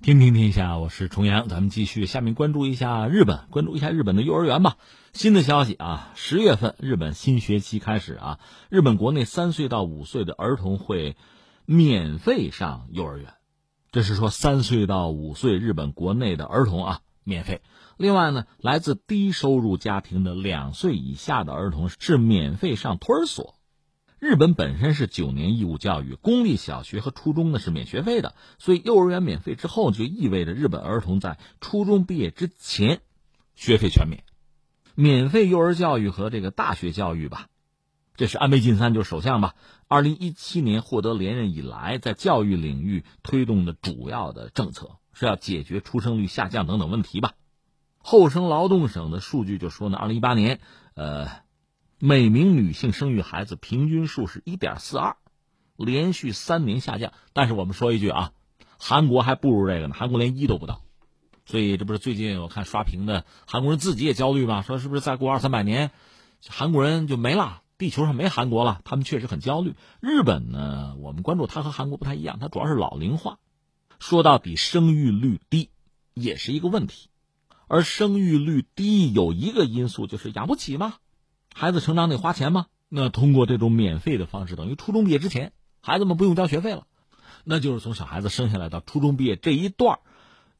听听天下，我是重阳，咱们继续下面关注一下日本，关注一下日本的幼儿园吧。新的消息啊，十月份日本新学期开始啊，日本国内三岁到五岁的儿童会免费上幼儿园，这是说三岁到五岁日本国内的儿童啊免费。另外呢，来自低收入家庭的两岁以下的儿童是免费上托儿所。日本本身是九年义务教育，公立小学和初中呢是免学费的，所以幼儿园免费之后，就意味着日本儿童在初中毕业之前学费全免。免费幼儿教育和这个大学教育吧，这是安倍晋三就是首相吧，二零一七年获得连任以来，在教育领域推动的主要的政策是要解决出生率下降等等问题吧。厚生劳动省的数据就说呢，二零一八年，呃。每名女性生育孩子平均数是一点四二，连续三年下降。但是我们说一句啊，韩国还不如这个呢，韩国连一都不到。所以这不是最近我看刷屏的韩国人自己也焦虑吗？说是不是再过二三百年，韩国人就没了，地球上没韩国了？他们确实很焦虑。日本呢，我们关注它和韩国不太一样，它主要是老龄化。说到底，生育率低也是一个问题，而生育率低有一个因素就是养不起嘛。孩子成长得花钱吗？那通过这种免费的方式，等于初中毕业之前，孩子们不用交学费了。那就是从小孩子生下来到初中毕业这一段，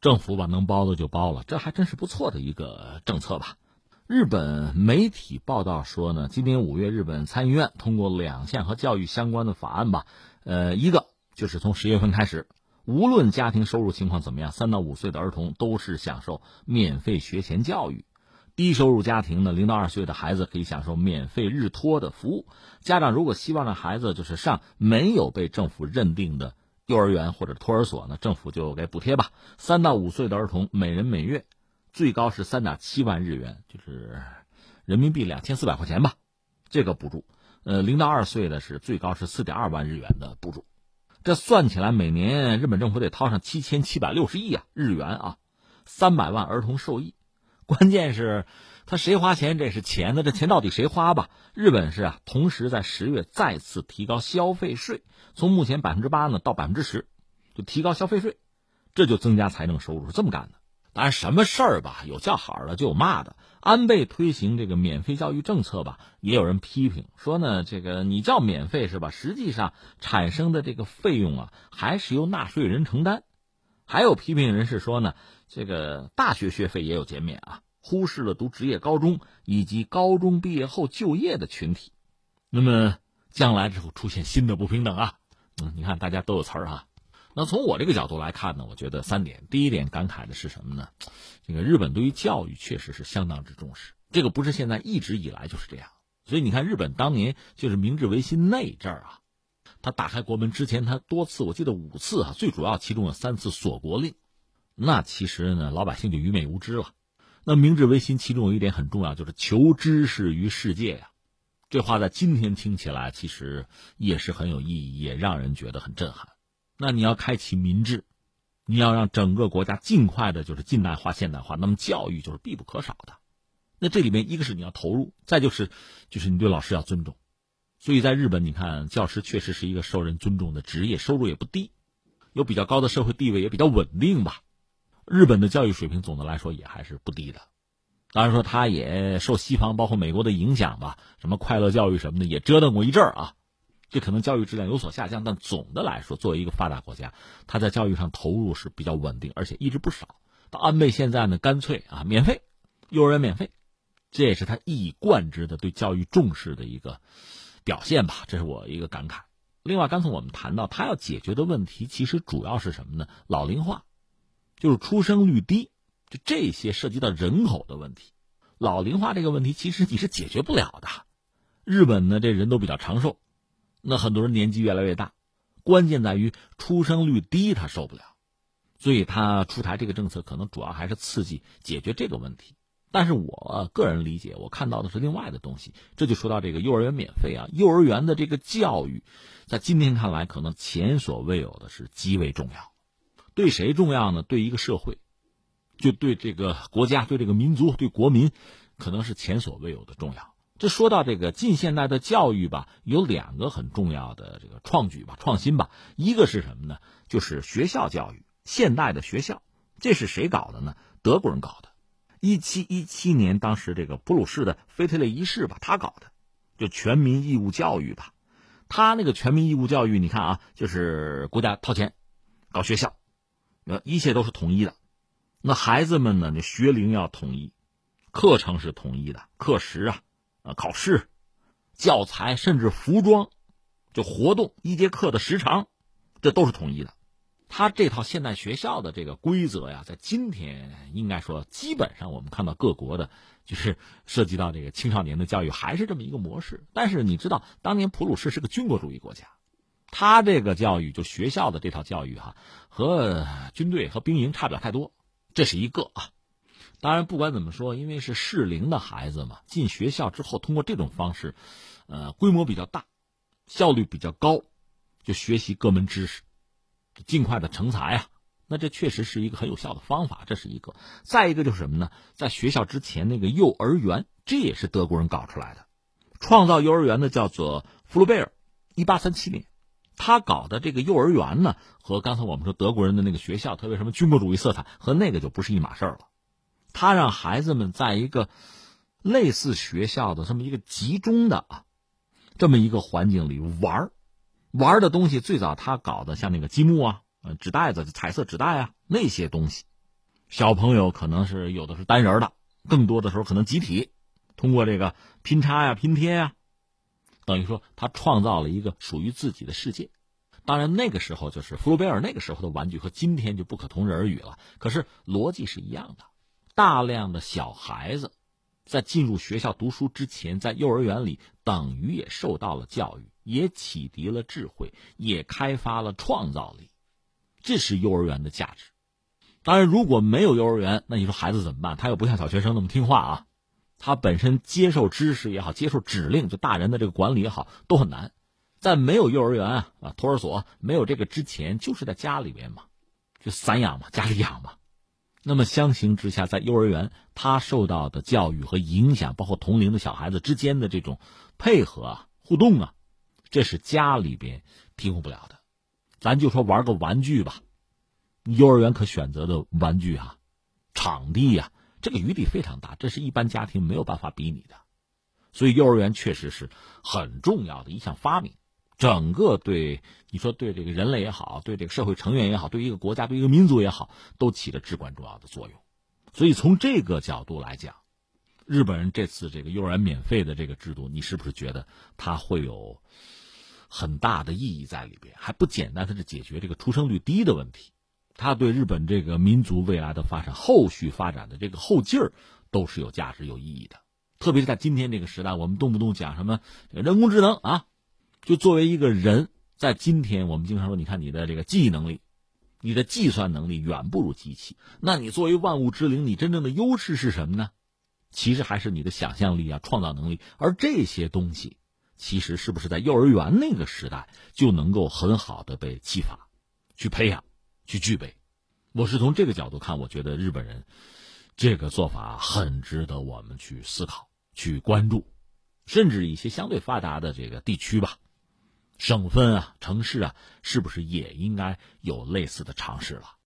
政府把能包的就包了，这还真是不错的一个政策吧。日本媒体报道说呢，今年五月，日本参议院通过两项和教育相关的法案吧。呃，一个就是从十月份开始，无论家庭收入情况怎么样，三到五岁的儿童都是享受免费学前教育。低收入家庭呢，零到二岁的孩子可以享受免费日托的服务。家长如果希望让孩子就是上没有被政府认定的幼儿园或者托儿所呢，政府就给补贴吧。三到五岁的儿童每人每月最高是三点七万日元，就是人民币两千四百块钱吧。这个补助，呃，零到二岁的是最高是四点二万日元的补助。这算起来，每年日本政府得掏上七千七百六十亿啊日元啊，三百万儿童受益。关键是，他谁花钱这是钱呢？这钱到底谁花吧？日本是啊，同时在十月再次提高消费税，从目前百分之八呢到百分之十，就提高消费税，这就增加财政收入，是这么干的。当然，什么事儿吧，有叫好的就有骂的。安倍推行这个免费教育政策吧，也有人批评说呢，这个你叫免费是吧？实际上产生的这个费用啊，还是由纳税人承担。还有批评人士说呢。这个大学学费也有减免啊，忽视了读职业高中以及高中毕业后就业的群体，那么将来之后出现新的不平等啊，嗯，你看大家都有词儿哈。那从我这个角度来看呢，我觉得三点，第一点感慨的是什么呢？这个日本对于教育确实是相当之重视，这个不是现在一直以来就是这样。所以你看，日本当年就是明治维新那阵儿啊，他打开国门之前，他多次我记得五次啊，最主要其中有三次锁国令。那其实呢，老百姓就愚昧无知了。那明治维新其中有一点很重要，就是求知识于世界呀。这话在今天听起来其实也是很有意义，也让人觉得很震撼。那你要开启民智，你要让整个国家尽快的就是近代化、现代化，那么教育就是必不可少的。那这里面一个是你要投入，再就是就是你对老师要尊重。所以在日本，你看教师确实是一个受人尊重的职业，收入也不低，有比较高的社会地位，也比较稳定吧。日本的教育水平总的来说也还是不低的，当然说他也受西方包括美国的影响吧，什么快乐教育什么的也折腾过一阵儿啊，这可能教育质量有所下降，但总的来说，作为一个发达国家，它在教育上投入是比较稳定，而且一直不少。到安倍现在呢，干脆啊免费，幼儿园免费，这也是他一以贯之的对教育重视的一个表现吧，这是我一个感慨。另外，刚才我们谈到他要解决的问题，其实主要是什么呢？老龄化。就是出生率低，就这些涉及到人口的问题，老龄化这个问题其实你是解决不了的。日本呢，这人都比较长寿，那很多人年纪越来越大，关键在于出生率低，他受不了，所以他出台这个政策可能主要还是刺激解决这个问题。但是我个人理解，我看到的是另外的东西，这就说到这个幼儿园免费啊，幼儿园的这个教育，在今天看来可能前所未有的是极为重要。对谁重要呢？对一个社会，就对这个国家、对这个民族、对国民，可能是前所未有的重要。这说到这个近现代的教育吧，有两个很重要的这个创举吧、创新吧。一个是什么呢？就是学校教育。现代的学校。这是谁搞的呢？德国人搞的。一七一七年，当时这个普鲁士的腓特烈一世吧，他搞的，就全民义务教育吧。他那个全民义务教育，你看啊，就是国家掏钱搞学校，呃，一切都是统一的。那孩子们呢，那学龄要统一，课程是统一的，课时啊，呃，考试、教材，甚至服装，就活动一节课的时长，这都是统一的。他这套现代学校的这个规则呀，在今天应该说，基本上我们看到各国的，就是涉及到这个青少年的教育，还是这么一个模式。但是你知道，当年普鲁士是个军国主义国家，他这个教育就学校的这套教育哈，和军队和兵营差不了太多，这是一个啊。当然，不管怎么说，因为是适龄的孩子嘛，进学校之后，通过这种方式，呃，规模比较大，效率比较高，就学习各门知识。尽快的成才啊，那这确实是一个很有效的方法，这是一个。再一个就是什么呢？在学校之前那个幼儿园，这也是德国人搞出来的。创造幼儿园的叫做弗鲁贝尔，一八三七年，他搞的这个幼儿园呢，和刚才我们说德国人的那个学校，特别什么军国主义色彩，和那个就不是一码事了。他让孩子们在一个类似学校的这么一个集中的啊，这么一个环境里玩儿。玩的东西最早他搞的像那个积木啊，呃，纸袋子、彩色纸袋啊那些东西，小朋友可能是有的是单人的，更多的时候可能集体，通过这个拼插呀、拼贴呀，等于说他创造了一个属于自己的世界。当然那个时候就是福禄贝尔那个时候的玩具和今天就不可同日而语了。可是逻辑是一样的，大量的小孩子在进入学校读书之前，在幼儿园里等于也受到了教育。也启迪了智慧，也开发了创造力，这是幼儿园的价值。当然，如果没有幼儿园，那你说孩子怎么办？他又不像小学生那么听话啊，他本身接受知识也好，接受指令，就大人的这个管理也好，都很难。在没有幼儿园啊托儿所没有这个之前，就是在家里边嘛，就散养嘛，家里养嘛。那么相形之下，在幼儿园，他受到的教育和影响，包括同龄的小孩子之间的这种配合啊、互动啊。这是家里边提供不了的，咱就说玩个玩具吧，幼儿园可选择的玩具啊，场地呀，这个余地非常大，这是一般家庭没有办法比拟的，所以幼儿园确实是很重要的一项发明，整个对你说对这个人类也好，对这个社会成员也好，对一个国家对一个民族也好，都起了至关重要的作用，所以从这个角度来讲，日本人这次这个幼儿园免费的这个制度，你是不是觉得它会有？很大的意义在里边，还不简单，它是解决这个出生率低的问题，它对日本这个民族未来的发展、后续发展的这个后劲儿都是有价值、有意义的。特别是在今天这个时代，我们动不动讲什么人工智能啊，就作为一个人，在今天我们经常说，你看你的这个记忆能力、你的计算能力远不如机器，那你作为万物之灵，你真正的优势是什么呢？其实还是你的想象力啊、创造能力，而这些东西。其实是不是在幼儿园那个时代就能够很好的被启发、去培养、去具备？我是从这个角度看，我觉得日本人这个做法很值得我们去思考、去关注，甚至一些相对发达的这个地区吧、省份啊、城市啊，是不是也应该有类似的尝试了？